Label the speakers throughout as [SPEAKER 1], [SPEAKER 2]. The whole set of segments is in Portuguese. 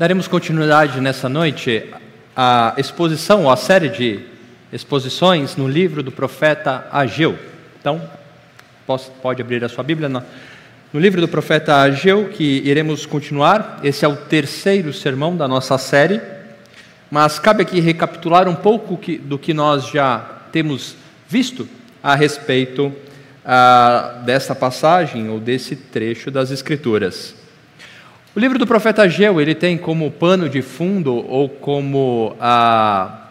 [SPEAKER 1] Daremos continuidade nessa noite à exposição, ou à série de exposições no livro do profeta Ageu. Então, pode abrir a sua Bíblia no, livro do profeta Ageu, que iremos continuar. Esse é o terceiro sermão da nossa série, mas cabe aqui recapitular um pouco do que nós já temos visto a respeito ah, dessa passagem ou desse trecho das Escrituras. O livro do profeta Ageu ele tem como pano de fundo ou como ah,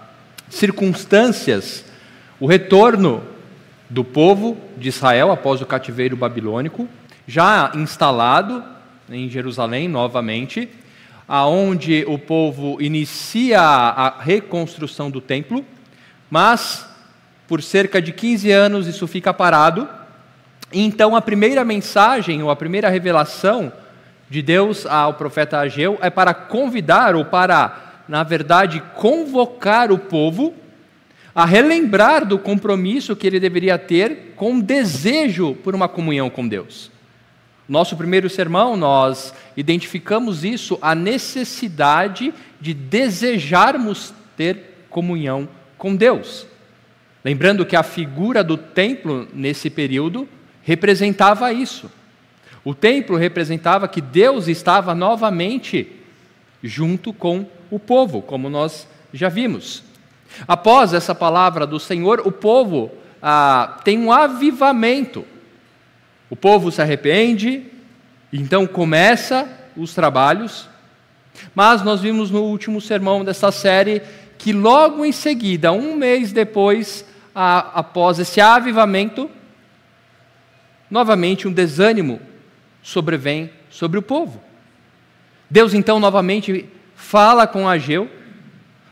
[SPEAKER 1] circunstâncias o retorno do povo de Israel após o cativeiro babilônico, já instalado em Jerusalém novamente, aonde o povo inicia a reconstrução do templo, mas por cerca de 15 anos isso fica parado. Então a primeira mensagem ou a primeira revelação de Deus ao profeta Ageu é para convidar ou para, na verdade, convocar o povo a relembrar do compromisso que ele deveria ter com o desejo por uma comunhão com Deus. Nosso primeiro sermão, nós identificamos isso, a necessidade de desejarmos ter comunhão com Deus. Lembrando que a figura do templo nesse período representava isso. O templo representava que Deus estava novamente junto com o povo, como nós já vimos. Após essa palavra do Senhor, o povo ah, tem um avivamento. O povo se arrepende, então começa os trabalhos. Mas nós vimos no último sermão dessa série que logo em seguida, um mês depois, após esse avivamento, novamente um desânimo sobrevém sobre o povo. Deus então novamente fala com Ageu,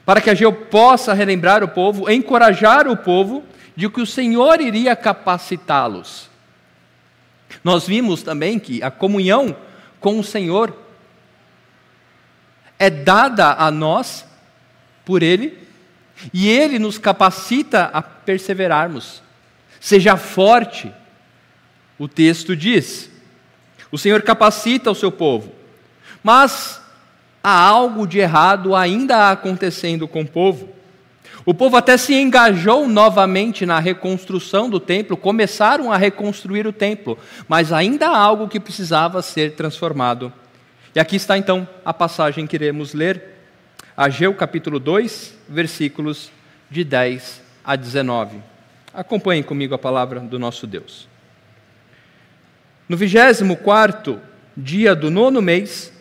[SPEAKER 1] para que Ageu possa relembrar o povo, encorajar o povo de que o Senhor iria capacitá-los. Nós vimos também que a comunhão com o Senhor é dada a nós por Ele, e Ele nos capacita a perseverarmos. Seja forte, o texto diz. O Senhor capacita o seu povo. Mas há algo de errado ainda acontecendo com o povo. O povo até se engajou novamente na reconstrução do templo, começaram a reconstruir o templo, mas ainda há algo que precisava ser transformado. E aqui está então a passagem que iremos ler, Ageu capítulo 2, versículos de 10 a 19. Acompanhem comigo a palavra do nosso Deus. No vigésimo quarto dia do nono mês,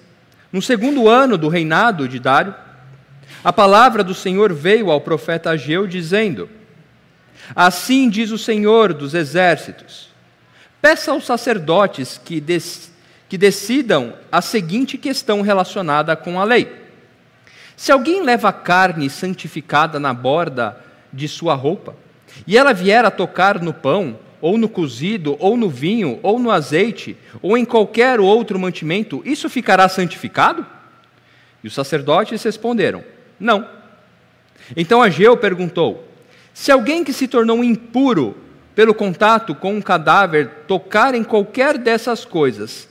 [SPEAKER 1] no segundo ano do reinado de Dário, a palavra do Senhor veio ao profeta Ageu, dizendo: Assim diz o Senhor dos exércitos: Peça aos sacerdotes que, que decidam a seguinte questão relacionada com a lei. Se alguém leva carne santificada na borda de sua roupa, e ela vier a tocar no pão, ou no cozido, ou no vinho, ou no azeite, ou em qualquer outro mantimento, isso ficará santificado? E os sacerdotes responderam: Não. Então Ageu perguntou: Se alguém que se tornou impuro pelo contato com um cadáver tocar em qualquer dessas coisas,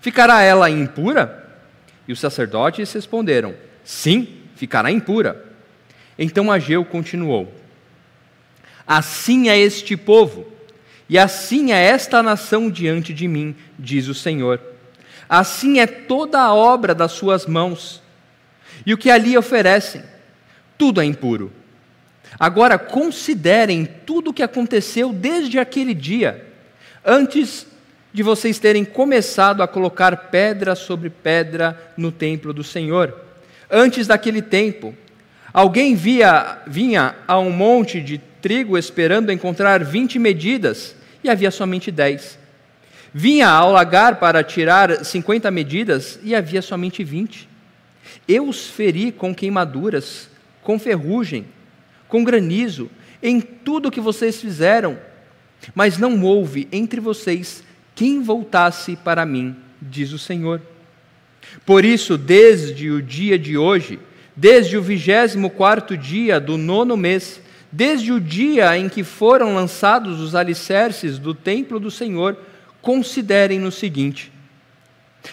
[SPEAKER 1] ficará ela impura? E os sacerdotes responderam: Sim, ficará impura. Então Ageu continuou: Assim é este povo, e assim é esta nação diante de mim, diz o Senhor. Assim é toda a obra das suas mãos, e o que ali oferecem, tudo é impuro. Agora considerem tudo o que aconteceu desde aquele dia, antes de vocês terem começado a colocar pedra sobre pedra no templo do Senhor. Antes daquele tempo, alguém via, vinha a um monte de trigo esperando encontrar vinte medidas, e havia somente dez. Vinha ao lagar para tirar cinquenta medidas, e havia somente vinte. Eu os feri com queimaduras, com ferrugem, com granizo, em tudo o que vocês fizeram, mas não houve entre vocês quem voltasse para mim, diz o Senhor. Por isso, desde o dia de hoje, desde o vigésimo quarto dia do nono mês, Desde o dia em que foram lançados os alicerces do templo do Senhor, considerem no seguinte: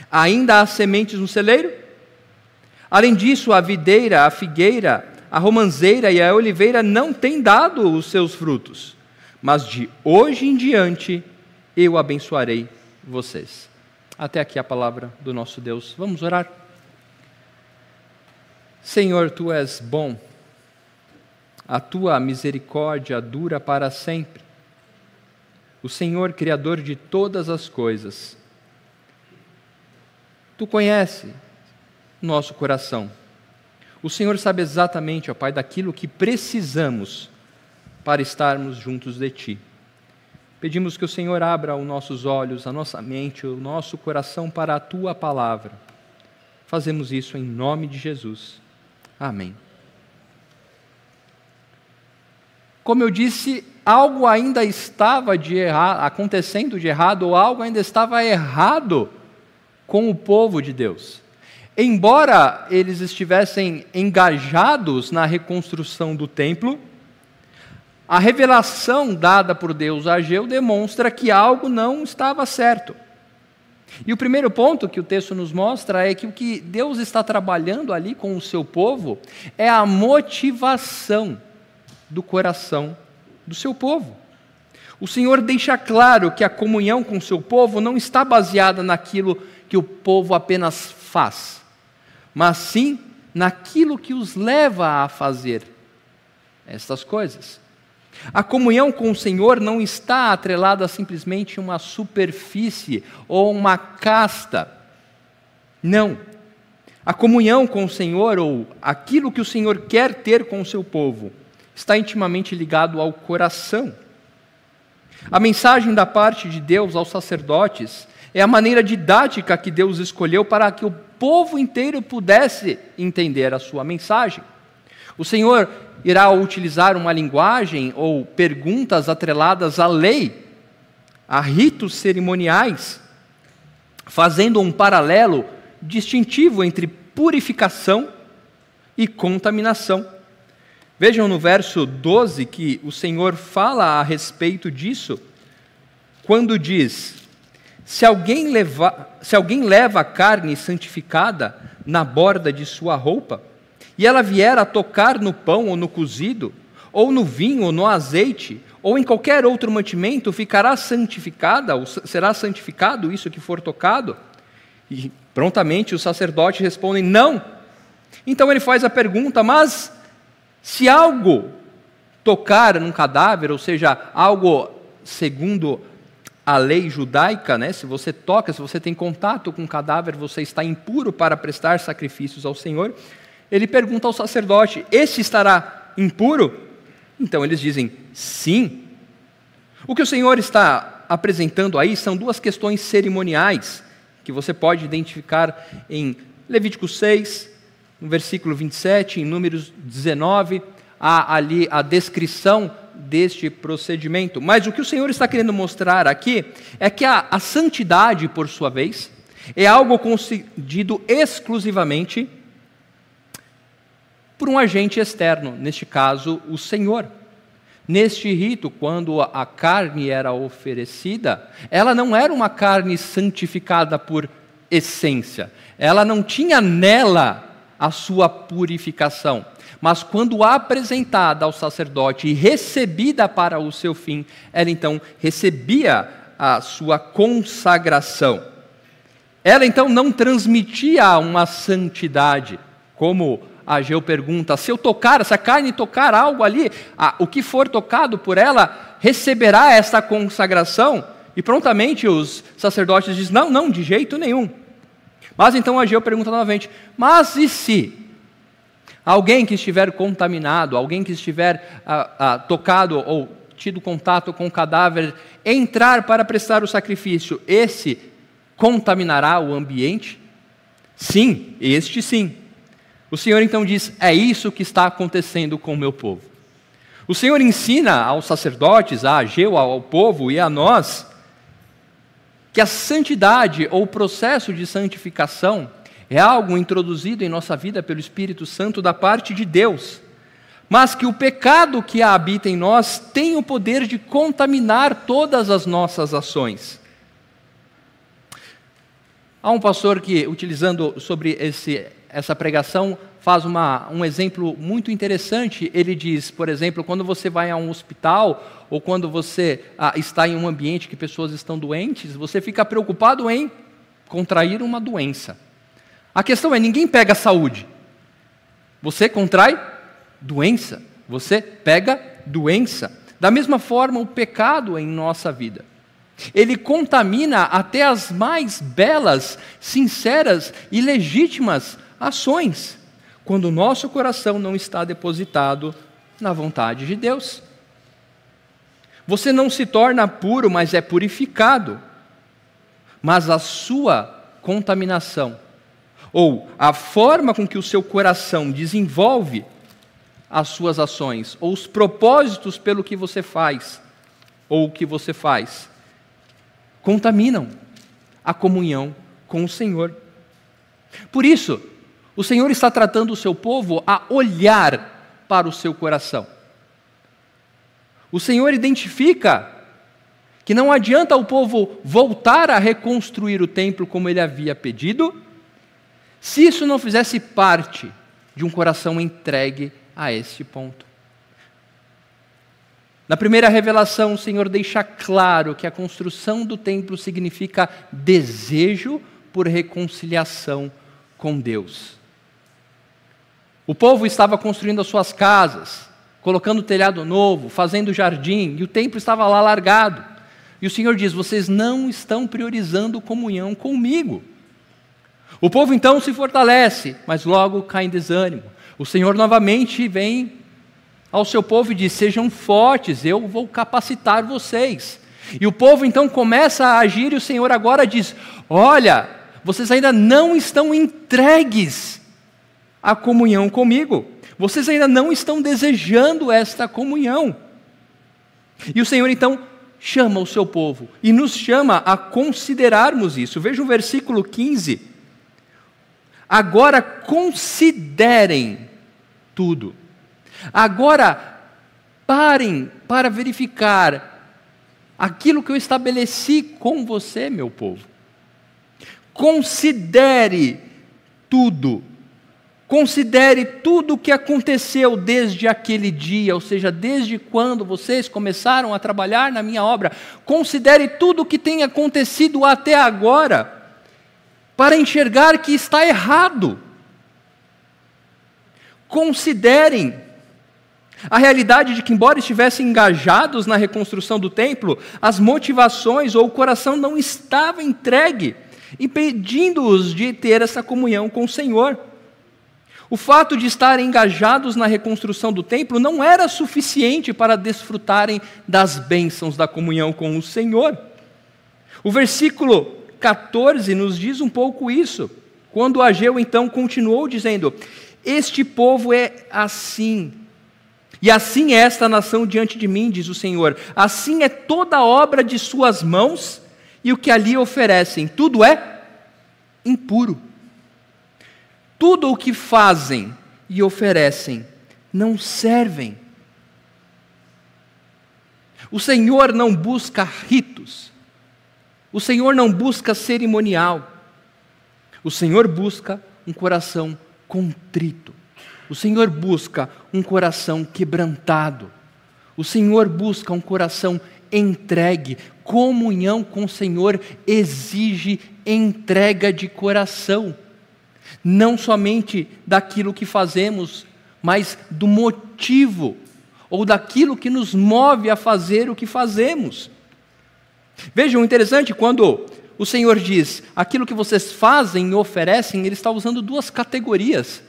[SPEAKER 1] ainda há sementes no celeiro? Além disso, a videira, a figueira, a romanzeira e a oliveira não têm dado os seus frutos, mas de hoje em diante eu abençoarei vocês. Até aqui a palavra do nosso Deus. Vamos orar? Senhor, tu és bom, a tua misericórdia dura para sempre. O Senhor, Criador de todas as coisas, tu conhece nosso coração. O Senhor sabe exatamente, ó Pai, daquilo que precisamos para estarmos juntos de Ti. Pedimos que o Senhor abra os nossos olhos, a nossa mente, o nosso coração para a Tua palavra. Fazemos isso em nome de Jesus. Amém. Como eu disse, algo ainda estava de acontecendo de errado, ou algo ainda estava errado com o povo de Deus. Embora eles estivessem engajados na reconstrução do templo, a revelação dada por Deus a Ageu demonstra que algo não estava certo. E o primeiro ponto que o texto nos mostra é que o que Deus está trabalhando ali com o seu povo é a motivação do coração do seu povo. O Senhor deixa claro que a comunhão com o seu povo não está baseada naquilo que o povo apenas faz, mas sim naquilo que os leva a fazer estas coisas. A comunhão com o Senhor não está atrelada a simplesmente uma superfície ou uma casta. Não. A comunhão com o Senhor, ou aquilo que o Senhor quer ter com o seu povo, está intimamente ligado ao coração. A mensagem da parte de Deus aos sacerdotes é a maneira didática que Deus escolheu para que o povo inteiro pudesse entender a sua mensagem. O Senhor irá utilizar uma linguagem ou perguntas atreladas à lei, a ritos cerimoniais, fazendo um paralelo distintivo entre purificação e contaminação. Vejam no verso 12 que o Senhor fala a respeito disso, quando diz: Se alguém leva, se alguém leva a carne santificada na borda de sua roupa, e ela vier a tocar no pão ou no cozido, ou no vinho ou no azeite, ou em qualquer outro mantimento, ficará santificada, ou será santificado isso que for tocado? E prontamente os sacerdotes respondem: não. Então ele faz a pergunta: mas se algo tocar num cadáver, ou seja, algo segundo a lei judaica, né? se você toca, se você tem contato com um cadáver, você está impuro para prestar sacrifícios ao Senhor ele pergunta ao sacerdote: Esse estará impuro? Então eles dizem: Sim. O que o Senhor está apresentando aí são duas questões cerimoniais que você pode identificar em Levítico 6, no versículo 27, em Números 19, há ali a descrição deste procedimento. Mas o que o Senhor está querendo mostrar aqui é que a, a santidade, por sua vez, é algo concedido exclusivamente por um agente externo, neste caso, o Senhor. Neste rito, quando a carne era oferecida, ela não era uma carne santificada por essência, ela não tinha nela a sua purificação. Mas quando apresentada ao sacerdote e recebida para o seu fim, ela então recebia a sua consagração. Ela então não transmitia uma santidade, como Ageu pergunta: se eu tocar, se a carne tocar algo ali, o que for tocado por ela receberá esta consagração? E prontamente os sacerdotes dizem: não, não, de jeito nenhum. Mas então Ageu pergunta novamente: mas e se alguém que estiver contaminado, alguém que estiver ah, ah, tocado ou tido contato com o cadáver, entrar para prestar o sacrifício, esse contaminará o ambiente? Sim, este sim. O Senhor então diz: é isso que está acontecendo com o meu povo. O Senhor ensina aos sacerdotes, a Ageu, ao povo e a nós, que a santidade ou o processo de santificação é algo introduzido em nossa vida pelo Espírito Santo da parte de Deus, mas que o pecado que habita em nós tem o poder de contaminar todas as nossas ações. Há um pastor que, utilizando sobre esse essa pregação faz uma, um exemplo muito interessante. Ele diz, por exemplo, quando você vai a um hospital ou quando você ah, está em um ambiente que pessoas estão doentes, você fica preocupado em contrair uma doença. A questão é: ninguém pega saúde. Você contrai doença. Você pega doença. Da mesma forma, o pecado em nossa vida. Ele contamina até as mais belas, sinceras e legítimas ações, quando o nosso coração não está depositado na vontade de Deus. Você não se torna puro, mas é purificado. Mas a sua contaminação, ou a forma com que o seu coração desenvolve as suas ações, ou os propósitos pelo que você faz, ou o que você faz, contaminam a comunhão com o Senhor. Por isso, o Senhor está tratando o seu povo a olhar para o seu coração. O Senhor identifica que não adianta o povo voltar a reconstruir o templo como ele havia pedido, se isso não fizesse parte de um coração entregue a este ponto. Na primeira revelação, o Senhor deixa claro que a construção do templo significa desejo por reconciliação com Deus. O povo estava construindo as suas casas, colocando telhado novo, fazendo jardim, e o templo estava lá largado. E o Senhor diz: Vocês não estão priorizando comunhão comigo. O povo então se fortalece, mas logo cai em desânimo. O Senhor novamente vem ao seu povo e diz: Sejam fortes, eu vou capacitar vocês. E o povo então começa a agir, e o Senhor agora diz: Olha, vocês ainda não estão entregues à comunhão comigo, vocês ainda não estão desejando esta comunhão. E o Senhor então chama o seu povo e nos chama a considerarmos isso. Veja o versículo 15. Agora considerem tudo. Agora, parem para verificar aquilo que eu estabeleci com você, meu povo. Considere tudo. Considere tudo o que aconteceu desde aquele dia, ou seja, desde quando vocês começaram a trabalhar na minha obra. Considere tudo o que tem acontecido até agora, para enxergar que está errado. Considerem a realidade de que, embora estivessem engajados na reconstrução do templo, as motivações ou o coração não estava entregue, impedindo-os de ter essa comunhão com o Senhor. O fato de estarem engajados na reconstrução do templo não era suficiente para desfrutarem das bênçãos da comunhão com o Senhor. O versículo 14 nos diz um pouco isso, quando Ageu então continuou dizendo: Este povo é assim, e assim é esta nação diante de mim, diz o Senhor. Assim é toda a obra de suas mãos e o que ali oferecem. Tudo é impuro. Tudo o que fazem e oferecem não servem. O Senhor não busca ritos. O Senhor não busca cerimonial. O Senhor busca um coração contrito. O Senhor busca um coração quebrantado. O Senhor busca um coração entregue. Comunhão com o Senhor exige entrega de coração. Não somente daquilo que fazemos, mas do motivo ou daquilo que nos move a fazer o que fazemos. Vejam, interessante, quando o Senhor diz aquilo que vocês fazem e oferecem, Ele está usando duas categorias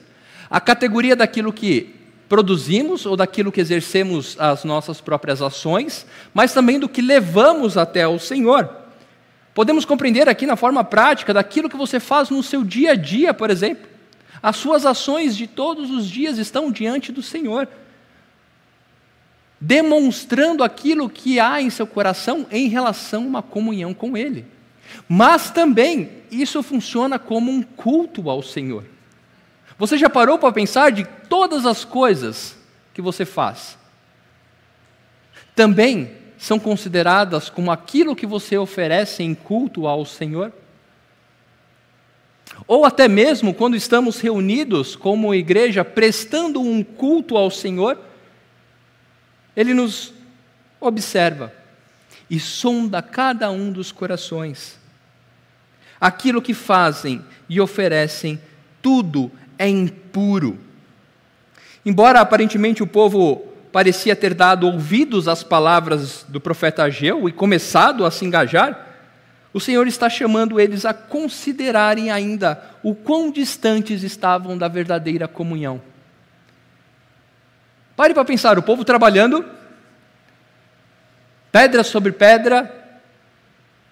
[SPEAKER 1] a categoria daquilo que produzimos ou daquilo que exercemos as nossas próprias ações, mas também do que levamos até o Senhor. Podemos compreender aqui na forma prática daquilo que você faz no seu dia a dia, por exemplo. As suas ações de todos os dias estão diante do Senhor, demonstrando aquilo que há em seu coração em relação a uma comunhão com Ele. Mas também isso funciona como um culto ao Senhor. Você já parou para pensar de todas as coisas que você faz? Também são consideradas como aquilo que você oferece em culto ao Senhor? ou até mesmo quando estamos reunidos como igreja, prestando um culto ao Senhor, Ele nos observa e sonda cada um dos corações. Aquilo que fazem e oferecem, tudo é impuro. Embora aparentemente o povo parecia ter dado ouvidos às palavras do profeta Ageu e começado a se engajar, o Senhor está chamando eles a considerarem ainda o quão distantes estavam da verdadeira comunhão. Pare para pensar, o povo trabalhando, pedra sobre pedra,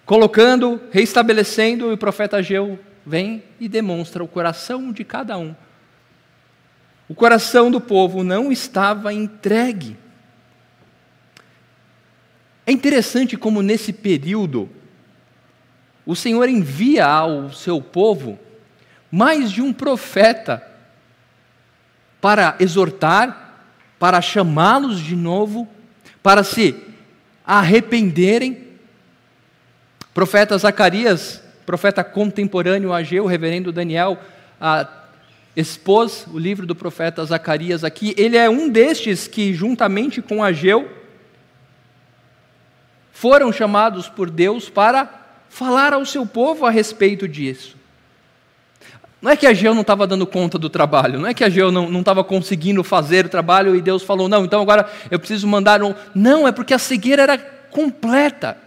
[SPEAKER 1] colocando, reestabelecendo, e o profeta Ageu vem e demonstra o coração de cada um. O coração do povo não estava entregue. É interessante como nesse período o Senhor envia ao seu povo mais de um profeta para exortar, para chamá-los de novo, para se arrependerem. Profeta Zacarias, profeta contemporâneo a Ageu, reverendo Daniel, expôs o livro do profeta Zacarias aqui. Ele é um destes que, juntamente com Ageu, foram chamados por Deus para falar ao seu povo a respeito disso. Não é que Ageu não estava dando conta do trabalho, não é que Ageu não estava conseguindo fazer o trabalho e Deus falou, não, então agora eu preciso mandar um. Não, é porque a cegueira era completa,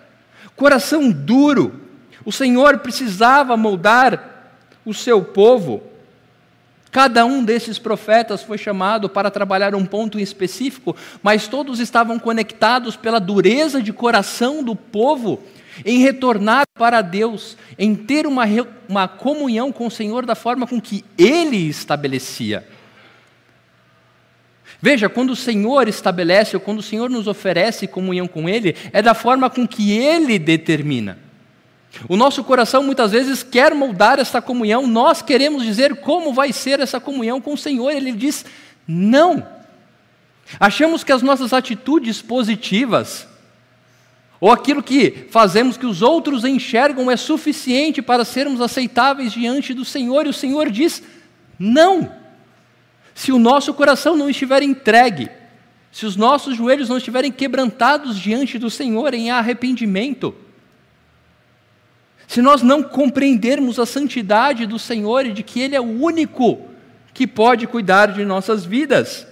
[SPEAKER 1] coração duro. O Senhor precisava moldar o seu povo. Cada um desses profetas foi chamado para trabalhar um ponto específico, mas todos estavam conectados pela dureza de coração do povo em retornar para Deus, em ter uma, uma comunhão com o Senhor da forma com que Ele estabelecia. Veja, quando o Senhor estabelece, ou quando o Senhor nos oferece comunhão com Ele, é da forma com que Ele determina. O nosso coração muitas vezes quer moldar essa comunhão, nós queremos dizer como vai ser essa comunhão com o Senhor, Ele diz não. Achamos que as nossas atitudes positivas, ou aquilo que fazemos que os outros enxergam é suficiente para sermos aceitáveis diante do Senhor, e o Senhor diz: não. Se o nosso coração não estiver entregue, se os nossos joelhos não estiverem quebrantados diante do Senhor em arrependimento, se nós não compreendermos a santidade do Senhor e de que Ele é o único que pode cuidar de nossas vidas,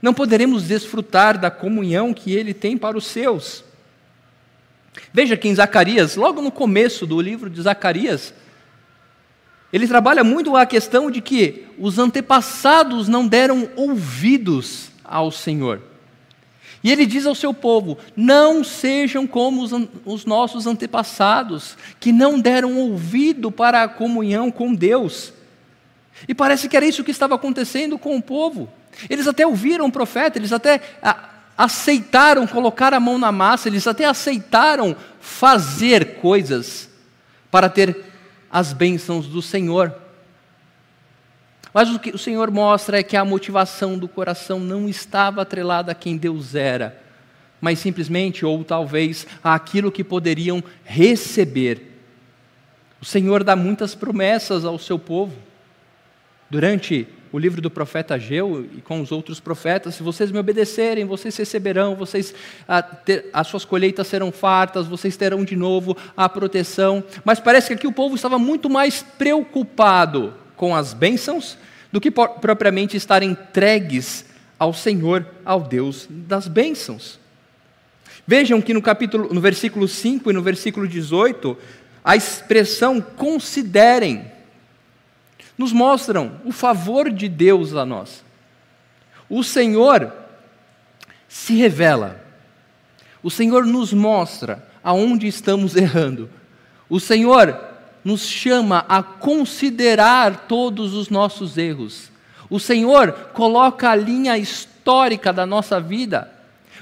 [SPEAKER 1] não poderemos desfrutar da comunhão que ele tem para os seus. Veja que em Zacarias, logo no começo do livro de Zacarias, ele trabalha muito a questão de que os antepassados não deram ouvidos ao Senhor. E ele diz ao seu povo: não sejam como os, os, nossos antepassados, que não deram ouvido para a comunhão com Deus. E parece que era isso que estava acontecendo com o povo. Eles até ouviram o profeta, eles até aceitaram colocar a mão na massa, eles até aceitaram fazer coisas para ter as bênçãos do Senhor. Mas o que o Senhor mostra é que a motivação do coração não estava atrelada a quem Deus era, mas simplesmente, ou talvez, àquilo que poderiam receber. O Senhor dá muitas promessas ao seu povo. Durante o livro do profeta Ageu e com os outros profetas, se vocês me obedecerem, vocês receberão, vocês a, ter, as suas colheitas serão fartas, vocês terão de novo a proteção. Mas parece que aqui o povo estava muito mais preocupado com as bênçãos do que propriamente estar entregues ao Senhor, ao Deus das bênçãos. Vejam que no capítulo, no versículo 5 e no versículo 18, a expressão considerem nos mostram o favor de Deus a nós. O Senhor se revela, o Senhor nos mostra aonde estamos errando, o Senhor nos chama a considerar todos os nossos erros. O Senhor coloca a linha histórica da nossa vida.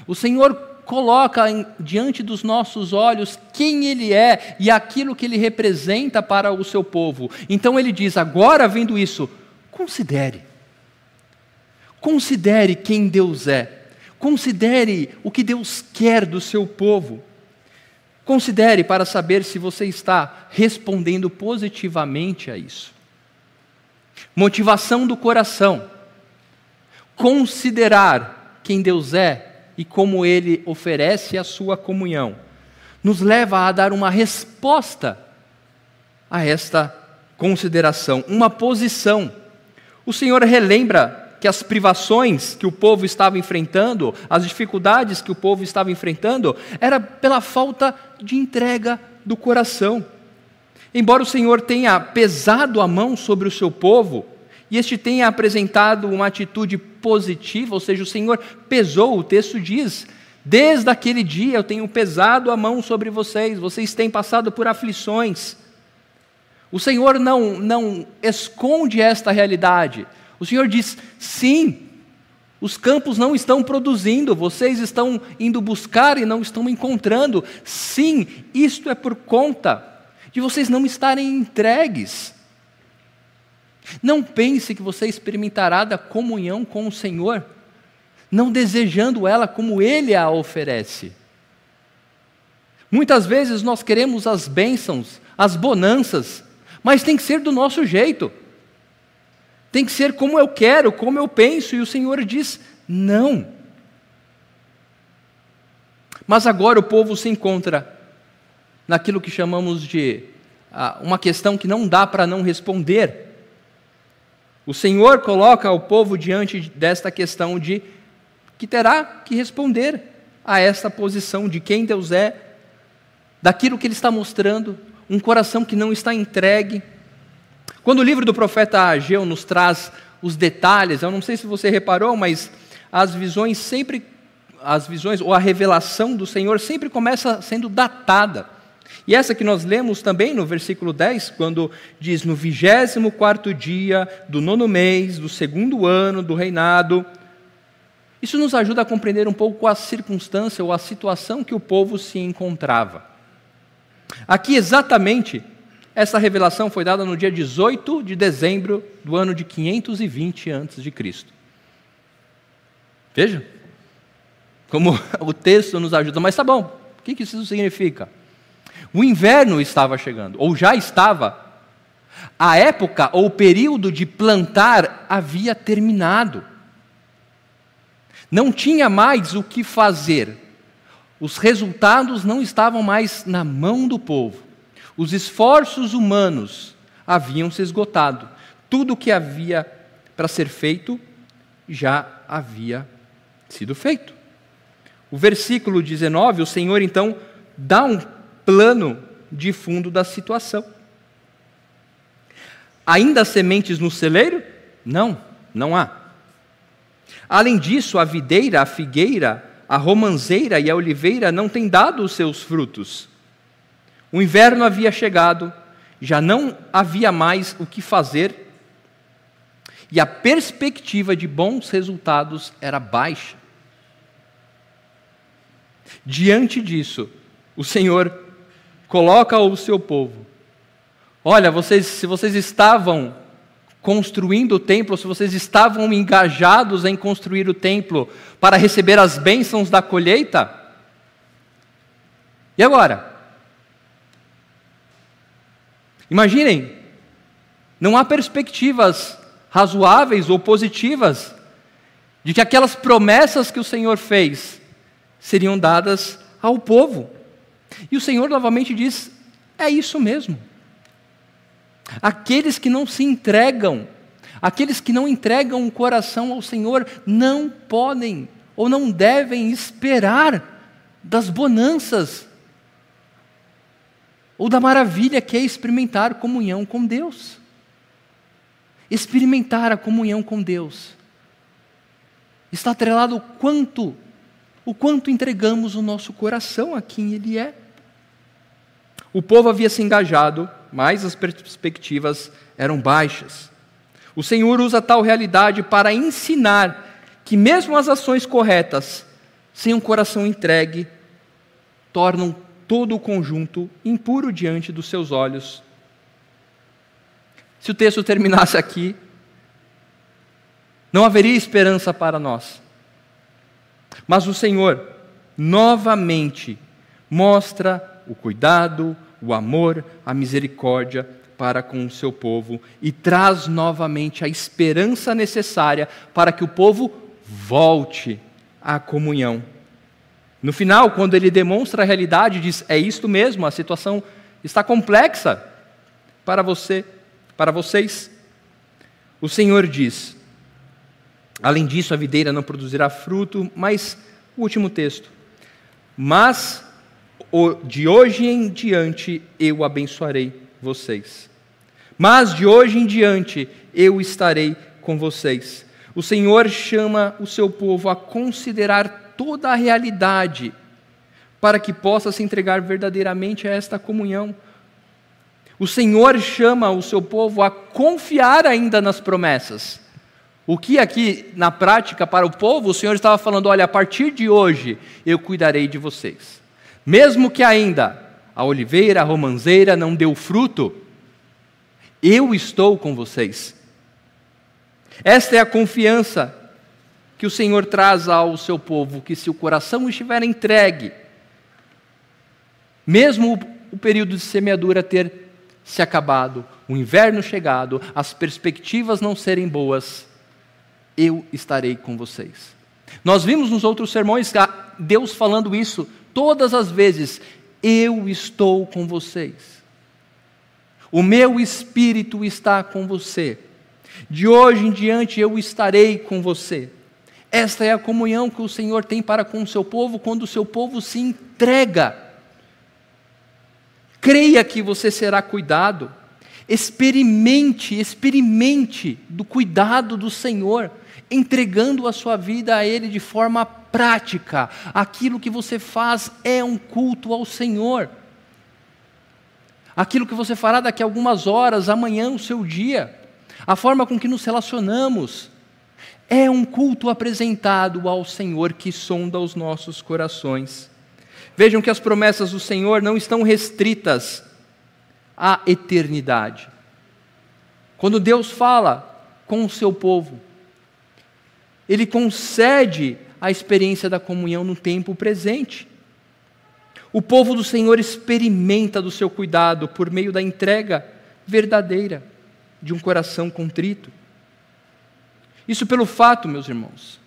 [SPEAKER 1] O Senhor coloca em, diante dos nossos olhos quem Ele é e aquilo que Ele representa para o seu povo. Então Ele diz: agora vendo isso, considere. Considere quem Deus é. Considere o que Deus quer do seu povo. Considere para saber se você está respondendo positivamente a isso. Motivação do coração. Considerar quem Deus é e como Ele oferece a sua comunhão, nos leva a dar uma resposta a esta consideração, uma posição. O Senhor relembra que as privações que o povo estava enfrentando, as dificuldades que o povo estava enfrentando, era pela falta de entrega do coração. Embora o Senhor tenha pesado a mão sobre o seu povo, e este tenha apresentado uma atitude positiva, ou seja, o Senhor pesou, o texto diz, desde aquele dia eu tenho pesado a mão sobre vocês, vocês têm passado por aflições. O Senhor não, não esconde esta realidade, o Senhor diz: sim, os campos não estão produzindo, vocês estão indo buscar e não estão encontrando. Sim, isto é por conta de vocês não estarem entregues. Não pense que você experimentará da comunhão com o Senhor, não desejando ela como Ele a oferece. Muitas vezes nós queremos as bênçãos, as bonanças, mas tem que ser do nosso jeito. Tem que ser como eu quero, como eu penso, e o Senhor diz: não. Mas agora o povo se encontra naquilo que chamamos de ah, uma questão que não dá para não responder. O Senhor coloca o povo diante desta questão de que terá que responder a esta posição de quem Deus é, daquilo que Ele está mostrando, um coração que não está entregue. Quando o livro do profeta Ageu nos traz os detalhes, eu não sei se você reparou, mas as visões sempre, as visões ou a revelação do Senhor sempre começa sendo datada. E essa que nós lemos também no versículo 10, quando diz: No vigésimo quarto dia do nono mês, do segundo ano do reinado. Isso nos ajuda a compreender um pouco a circunstância ou a situação que o povo se encontrava. Aqui, exatamente, essa revelação foi dada no dia 18 de dezembro do ano de 520 a.C. Veja como o texto nos ajuda. Mas tá bom, o que isso significa? O inverno estava chegando, ou já estava. A época ou o período de plantar havia terminado. Não tinha mais o que fazer. Os resultados não estavam mais na mão do povo. Os esforços humanos haviam se esgotado. Tudo o que havia para ser feito já havia sido feito. O versículo 19, o Senhor então dá um plano de fundo da situação. Ainda há sementes no celeiro? Não, não há. Além disso, a videira, a figueira, a romanceira e a oliveira não têm dado os seus frutos. O inverno havia chegado, já não havia mais o que fazer e a perspectiva de bons resultados era baixa. Diante disso, o Senhor coloca o seu povo. Olha, vocês, se vocês estavam construindo o templo, se vocês estavam engajados em construir o templo para receber as bênçãos da colheita, e agora? Imaginem, não há perspectivas razoáveis ou positivas de que aquelas promessas que o Senhor fez seriam dadas ao povo. E o Senhor novamente diz: é isso mesmo. Aqueles que não se entregam, aqueles que não entregam o coração ao Senhor, não podem ou não devem esperar das bonanças ou da maravilha que é experimentar comunhão com Deus. Experimentar a comunhão com Deus está atrelado o quanto, o quanto entregamos o nosso coração a quem Ele é. O povo havia se engajado, mas as perspectivas eram baixas. O Senhor usa tal realidade para ensinar que, mesmo as ações corretas, sem um coração entregue, tornam todo o conjunto impuro diante dos seus olhos. Se o texto terminasse aqui, não haveria esperança para nós. Mas o Senhor novamente mostra o cuidado, o amor, a misericórdia para com o seu povo e traz novamente a esperança necessária para que o povo volte à comunhão. No final, quando ele demonstra a realidade, diz: é isto mesmo, a situação está complexa para você, para vocês. O Senhor diz: além disso, a videira não produzirá fruto, mas o último texto. Mas de hoje em diante eu abençoarei vocês. Mas de hoje em diante eu estarei com vocês. O Senhor chama o seu povo a considerar toda a realidade para que possa se entregar verdadeiramente a esta comunhão. O Senhor chama o seu povo a confiar ainda nas promessas. O que aqui na prática para o povo, o Senhor estava falando: olha, a partir de hoje eu cuidarei de vocês. Mesmo que ainda a oliveira, a romanceira não deu fruto, eu estou com vocês. Esta é a confiança que o Senhor traz ao seu povo, que se o coração estiver entregue, mesmo o período de semeadura ter se acabado, o inverno chegado, as perspectivas não serem boas, eu estarei com vocês. Nós vimos nos outros sermões Deus falando isso todas as vezes: eu estou com vocês. O meu espírito está com você. De hoje em diante eu estarei com você. Esta é a comunhão que o Senhor tem para com o seu povo quando o seu povo se entrega Creia que você será cuidado. Experimente, experimente do cuidado do Senhor, entregando a sua vida a Ele de forma prática. Aquilo que você faz é um culto ao Senhor. Aquilo que você fará daqui a algumas horas, amanhã, o seu dia, a forma com que nos relacionamos, é um culto apresentado ao Senhor que sonda os nossos corações. Vejam que as promessas do Senhor não estão restritas à eternidade. Quando Deus fala com o seu povo, Ele concede a experiência da comunhão no tempo presente. O povo do Senhor experimenta do seu cuidado por meio da entrega verdadeira de um coração contrito. Isso pelo fato, meus irmãos,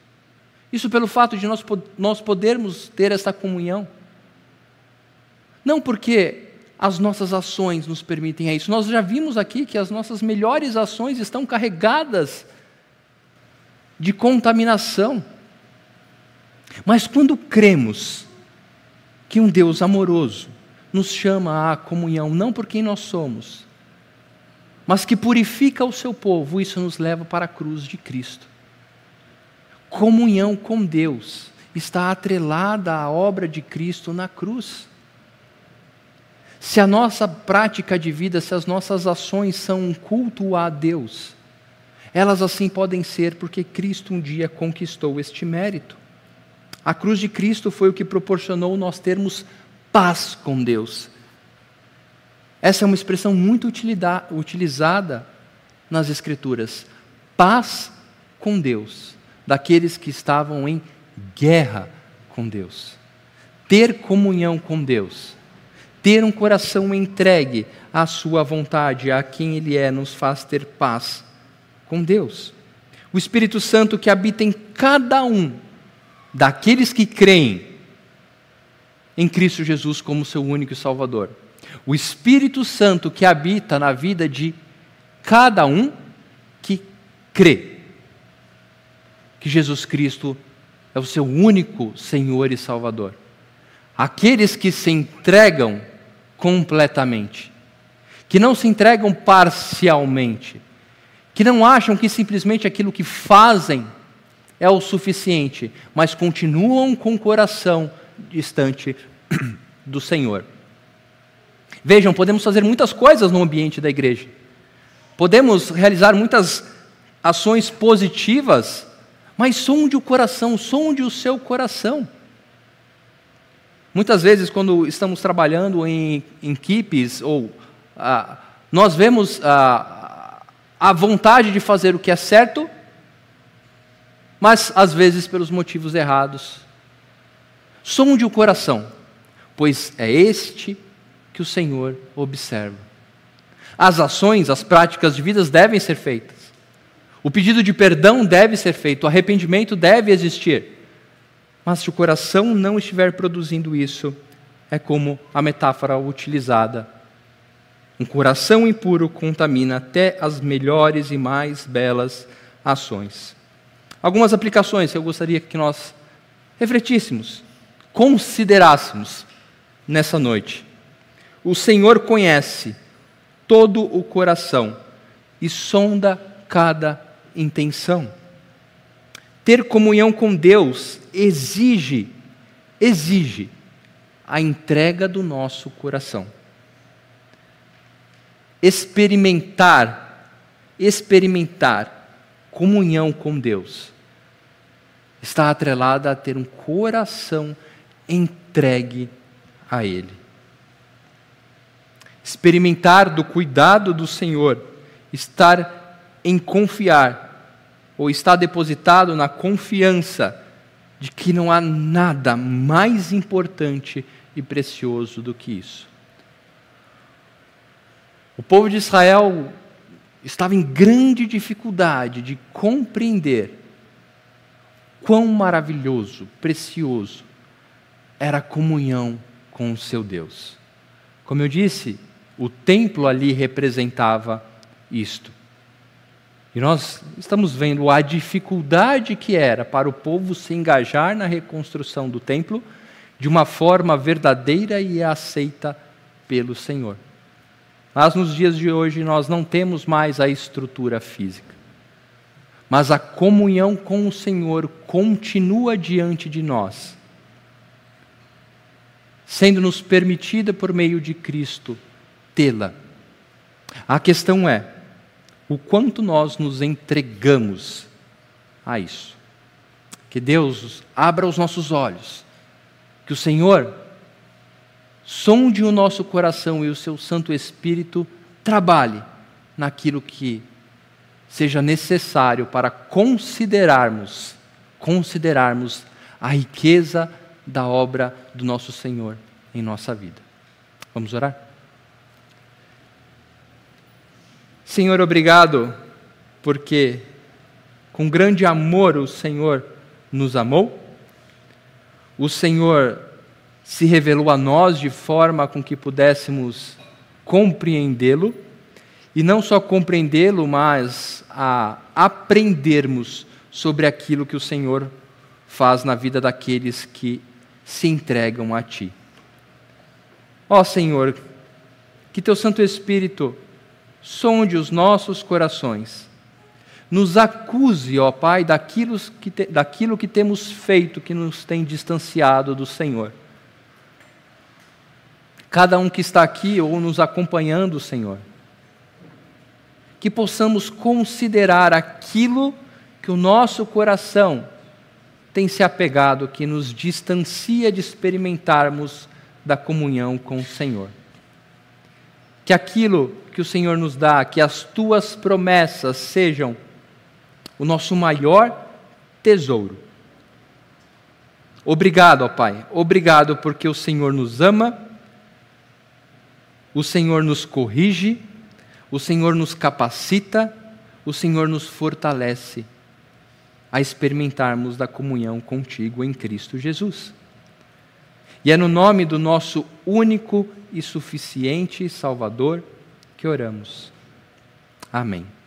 [SPEAKER 1] isso pelo fato de nós, nós podermos ter essa comunhão não porque as nossas ações nos permitem isso. Nós já vimos aqui que as nossas melhores ações estão carregadas de contaminação. Mas quando cremos que um Deus amoroso nos chama à comunhão, não por quem nós somos, mas que purifica o seu povo, isso nos leva para a cruz de Cristo. Comunhão com Deus está atrelada à obra de Cristo na cruz. Se a nossa prática de vida, se as nossas ações são um culto a Deus, elas assim podem ser porque Cristo um dia conquistou este mérito. A cruz de Cristo foi o que proporcionou nós termos paz com Deus. Essa é uma expressão muito utilizada nas Escrituras. Paz com Deus, daqueles que estavam em guerra com Deus. Ter comunhão com Deus ter um coração entregue à Sua vontade, a quem Ele é, nos faz ter paz com Deus. O Espírito Santo que habita em cada um daqueles que creem em Cristo Jesus como seu único Salvador. O Espírito Santo que habita na vida de cada um que crê que Jesus Cristo é o seu único Senhor e Salvador. Aqueles que se entregam completamente, que não se entregam parcialmente, que não acham que simplesmente aquilo que fazem é o suficiente, mas continuam com o coração distante do Senhor. Vejam, podemos fazer muitas coisas no ambiente da igreja, podemos realizar muitas ações positivas, mas sonde o coração, sonde o seu coração. Muitas vezes, quando estamos trabalhando em, em equipes, ou ah, nós vemos ah, a vontade de fazer o que é certo, mas às vezes pelos motivos errados. Sonde o coração, pois é este que o Senhor observa. As ações, as práticas de vidas devem ser feitas. O pedido de perdão deve ser feito, o arrependimento deve existir. Mas se o coração não estiver produzindo isso, é como a metáfora utilizada. Um coração impuro contamina até as melhores e mais belas ações. Algumas aplicações que eu gostaria que nós refletíssemos, considerássemos nessa noite. O Senhor conhece todo o coração e sonda cada intenção. Ter comunhão com Deus exige, exige a entrega do nosso coração. Experimentar, experimentar comunhão com Deus está atrelada a ter um coração entregue a Ele. Experimentar do cuidado do Senhor, estar em confiar, ou estar depositado na confiança de que não há nada mais importante e precioso do que isso. O povo de Israel estava em grande dificuldade de compreender quão maravilhoso, precioso era a comunhão com o seu Deus. Como eu disse, o templo ali representava isto. E nós estamos vendo a dificuldade que era para o povo se engajar na reconstrução do templo de uma forma verdadeira e aceita pelo Senhor. Mas nos dias de hoje nós não temos mais a estrutura física. Mas a comunhão com o Senhor continua diante de nós, sendo-nos permitida por meio de Cristo tê-la. A questão é: o quanto nós nos entregamos a isso? Que Deus abra os nossos olhos, que o Senhor sonde o nosso coração e o seu Santo Espírito trabalhe naquilo que seja necessário para considerarmos, considerarmos a riqueza da obra do nosso Senhor em nossa vida. Vamos orar? Senhor, obrigado, porque com grande amor o Senhor nos amou, o Senhor se revelou a nós de forma com que pudéssemos compreendê-lo, e não só compreendê-lo, mas a aprendermos sobre aquilo que o Senhor faz na vida daqueles que se entregam a Ti. Ó Senhor, que Teu Santo Espírito sonde os nossos corações, nos acuse, ó Pai, daquilo que, te, daquilo que temos feito que nos tem distanciado do Senhor. Cada um que está aqui ou nos acompanhando, Senhor, que possamos considerar aquilo que o nosso coração tem se apegado, que nos distancia de experimentarmos da comunhão com o Senhor. Que aquilo que o Senhor nos dá, que as tuas promessas sejam o nosso maior tesouro. Obrigado, ó Pai, obrigado porque o Senhor nos ama, o Senhor nos corrige, o Senhor nos capacita, o Senhor nos fortalece a experimentarmos da comunhão contigo em Cristo Jesus. E é no nome do nosso único e suficiente Salvador que oramos. Amém.